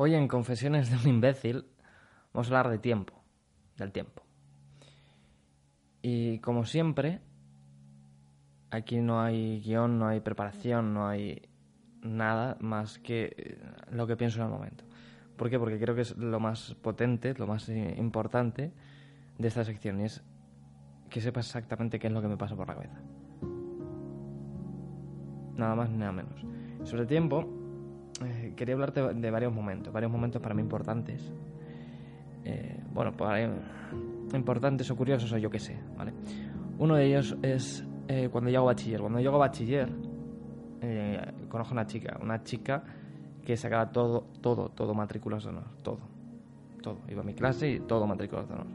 Hoy en Confesiones de un imbécil vamos a hablar de tiempo, del tiempo. Y como siempre, aquí no hay guion, no hay preparación, no hay nada más que eh, lo que pienso en el momento. ¿Por qué? Porque creo que es lo más potente, lo más eh, importante de esta sección y es que sepas exactamente qué es lo que me pasa por la cabeza. Nada más ni nada menos. Sobre tiempo, eh, quería hablarte de varios momentos, varios momentos para mí importantes. bueno, para, importantes o curiosos o yo qué sé, ¿vale? Uno de ellos es cuando llego a bachiller. Cuando llego a bachiller, eh, conozco una chica, una chica que sacaba todo, todo, todo matrículas de honor, todo, todo. Iba a mi clase y todo matrículas de honor.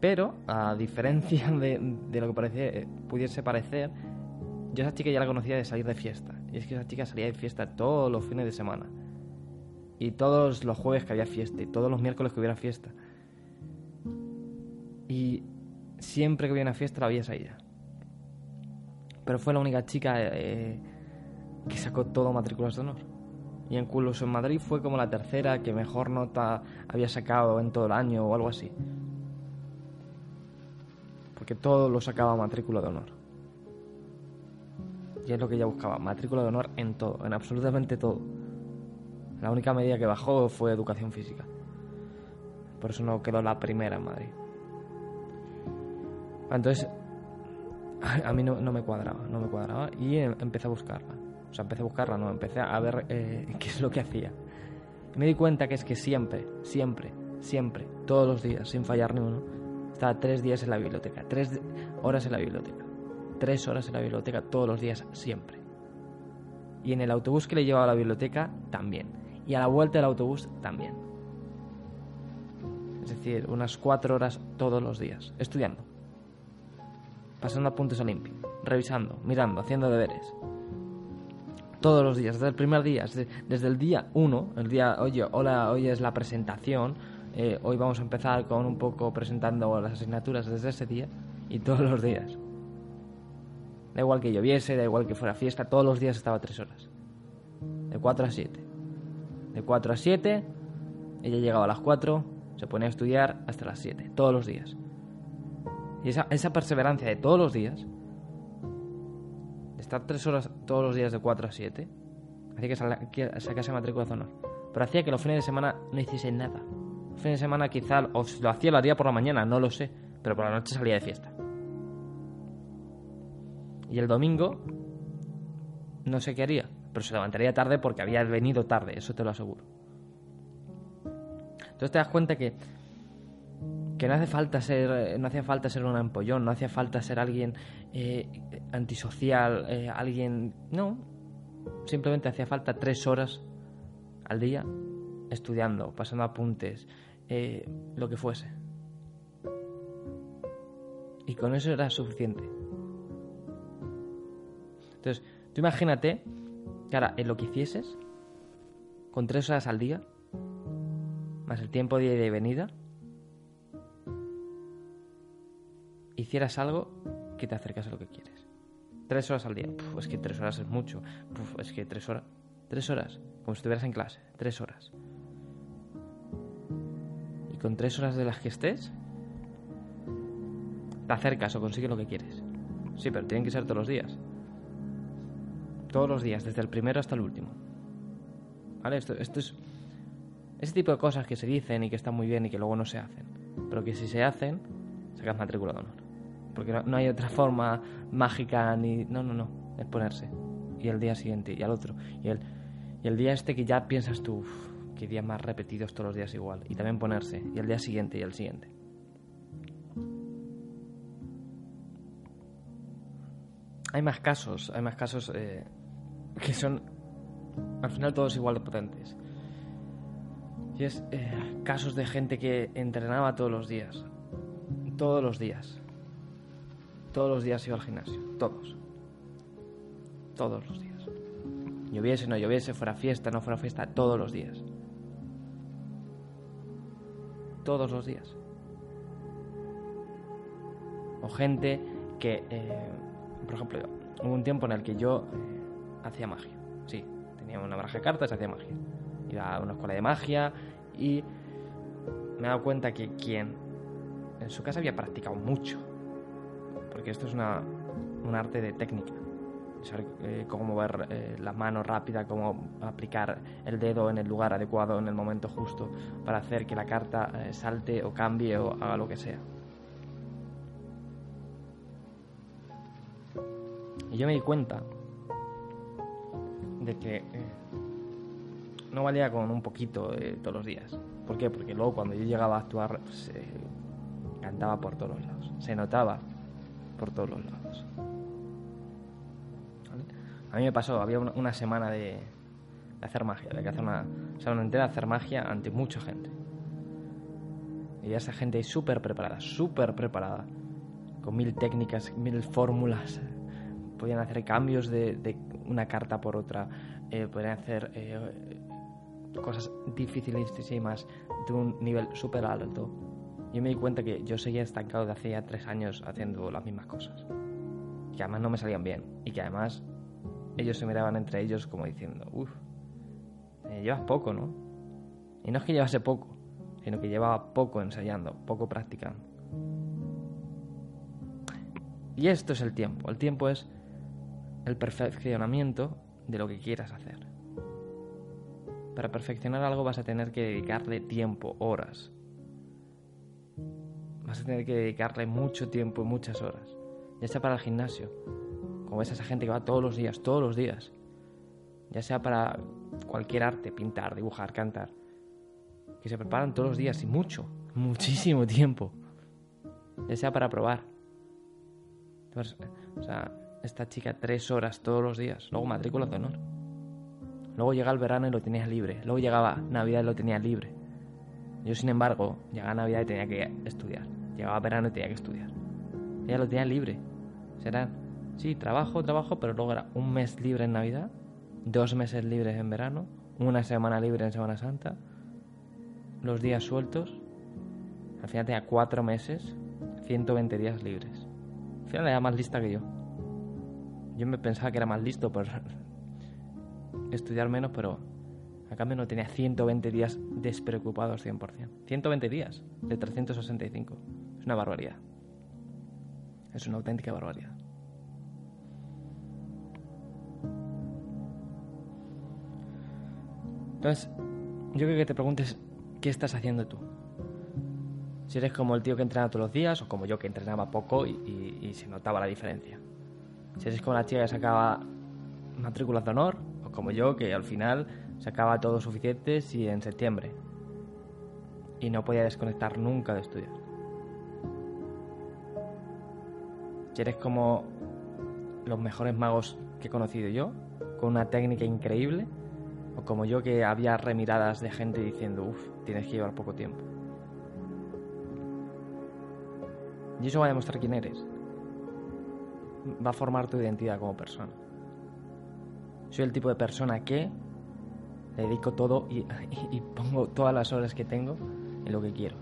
Pero, a diferencia de, lo que parecía, eh, pudiese parecer, yo a esa chica ya la conocía de salir de fiesta. Y es que esa chica salía de fiesta todos los fines de semana. Y todos los jueves que había fiesta. Y todos los miércoles que hubiera fiesta. Y siempre que había una fiesta la veías a ella. Pero fue la única chica eh, que sacó todo matrículas de honor. Y incluso en Madrid fue como la tercera que mejor nota había sacado en todo el año o algo así. Porque todo lo sacaba matrícula de honor. Es lo que ella buscaba, matrícula de honor en todo, en absolutamente todo. La única medida que bajó fue educación física. Por eso no quedó la primera en Madrid. Entonces, a mí no, no me cuadraba, no me cuadraba y em, empecé a buscarla. O sea, empecé a buscarla, no, empecé a ver eh, qué es lo que hacía. Y me di cuenta que es que siempre, siempre, siempre, todos los días, sin fallar ni uno, estaba tres días en la biblioteca, tres horas en la biblioteca, tres horas en la biblioteca todos los días, siempre. Y en el autobús que le llevaba a la biblioteca, también. Y a la vuelta del autobús, también. Es decir, unas cuatro horas todos los días, estudiando. Pasando apuntes a limpio, revisando, mirando, haciendo deberes todos los días, desde el primer día, desde, el día uno, el día, oye, hola, hoy es la presentación, eh, hoy vamos a empezar con un poco presentando las asignaturas desde ese día y todos los días. Da igual que lloviese, da igual que fuera fiesta, todos los días estaba tres horas. De 4 a 7. De 4 a 7, ella llegaba a las 4, se ponía a estudiar hasta las 7, todos los días. Y esa, esa perseverancia de todos los días estar tres horas todos los días de 4 a 7, hacía que sacase matrícula de honor. Pero hacía que los fines de semana no hiciese nada. Los fines de semana quizá, o si lo hacía lo haría por la mañana, no lo sé, pero por la noche salía de fiesta. Y el domingo no sé qué haría, pero se levantaría tarde porque había venido tarde, eso te lo aseguro. Entonces te das cuenta que que no hace falta ser no hacía falta ser un ampollón no hacía falta ser alguien eh, antisocial eh, alguien no. Simplemente hacía falta tres horas al día estudiando pasando apuntes eh, lo que fuese. Y con eso era suficiente entonces tú imagínate que ahora en lo que hicieses con tres horas al día más el tiempo de ida y venida hicieras algo que te acercas a lo que quieres. Tres horas al día. es que tres horas es mucho. es que tres horas. Tres horas. Como si estuvieras en clase. Tres horas. Y con tres horas de las que estés, te acercas o consigues lo que quieres. Sí, pero tienen que ser todos los días. Todos los días, desde el primero hasta el último. ¿Vale? Esto, esto es. Ese tipo de cosas que se dicen y que están muy bien y que luego no se hacen. Pero que si se hacen, sacas matrícula de honor. Porque no, hay otra forma mágica ni... No, no, no. Es ponerse. Y el día siguiente y al otro. Y el, y el día este que ya piensas tú, que días más repetidos todos los días igual. Y también ponerse. Y el día siguiente y el siguiente. Hay más casos, hay más casos eh, que son al final todos igual de potentes. Y es eh, casos de gente que entrenaba todos los días. Todos los días. Todos los días iba al gimnasio, todos. Todos los días. Lloviese, no lloviese, fuera fiesta, no fuera fiesta, todos los días. Todos los días. O gente que, eh, por ejemplo, hubo un tiempo en el que yo eh, hacía magia. Sí, tenía una baraja de cartas y hacía magia. iba a una escuela de magia y me he dado cuenta que quien en su casa había practicado mucho, porque esto es una, un arte de técnica, saber eh, cómo mover eh, la mano rápida, cómo aplicar el dedo en el lugar adecuado, en el momento justo, para hacer que la carta eh, salte o cambie o haga lo que sea. Y yo me di cuenta de que no valía con un poquito todos los días. ¿Por qué? Porque luego cuando yo llegaba a actuar, pues, cantaba por todos los lados, se notaba por todos los lados. A mí me pasó, había una, semana de, hacer magia, de que hacer una semana entera de hacer magia ante mucha gente. Y esa gente súper preparada, súper preparada, con mil técnicas, mil fórmulas. Podían hacer cambios de, una carta por otra, eh, podían hacer eh, cosas dificilísimas de un nivel súper alto. Yo me di cuenta que yo seguía estancado de hace ya tres años haciendo las mismas cosas. Que además no me salían bien. Y que además ellos se miraban entre ellos como diciendo, uff, eh, llevas poco, ¿no? Y no es que llevase poco, sino que llevaba poco ensayando, poco practicando. Y esto es el tiempo. El tiempo es el perfeccionamiento de lo que quieras hacer. Para perfeccionar algo vas a tener que dedicarle tiempo, horas. Vas a tener que dedicarle mucho tiempo, muchas horas. Ya sea para el gimnasio, como ves a esa gente que va todos los días, todos los días, ya sea para cualquier arte, pintar, dibujar, cantar, que se preparan todos los días y mucho, muchísimo tiempo, ya sea para probar. o sea, esta chica tres horas todos los días, luego matrícula de honor. Luego llega el verano y lo tenía libre. Luego llegaba Navidad y lo tenía libre. Yo, sin embargo, llegaba Navidad y tenía que estudiar. Llegaba verano y tenía que estudiar. Ella lo tenía libre. Serán Sí, trabajo, trabajo, pero luego era un mes libre en Navidad, dos meses libres en verano, una semana libre en Semana Santa, los días sueltos. Al final tenía cuatro meses, 120 días libres. Al final era más lista que yo. Yo me pensaba que era más listo por estudiar menos, pero a cambio no tenía 120 días despreocupados 100%. 120 días de 365. Es una barbaridad. Es una auténtica barbaridad. Entonces, yo creo que te preguntes, ¿qué estás haciendo tú? Si eres como el tío que entrena todos los días o como yo que entrenaba poco y, se notaba la diferencia. Si eres como la chica que sacaba matrículas de honor o como yo que al final sacaba todos suficientes y en septiembre. Y no podía desconectar nunca de estudiar. Si eres como los mejores magos que he conocido yo, con una técnica increíble o como yo que había remiradas de gente diciendo, uff, tienes que llevar poco tiempo. Y eso va a demostrar quién eres. Va a formar tu identidad como persona. Soy el tipo de persona que dedico todo y, pongo todas las horas que tengo en lo que quiero.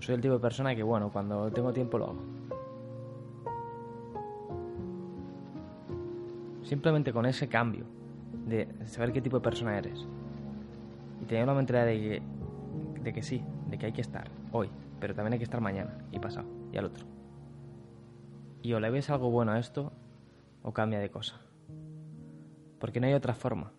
Soy el tipo de persona que, bueno, cuando tengo tiempo lo hago. Simplemente con ese cambio de saber qué tipo de persona eres. Y tener una mentalidad de que, de que sí, de que hay que estar hoy, pero también hay que estar mañana y pasado y al otro. Y o le ves algo bueno a esto o cambia de cosa. Porque no hay otra forma.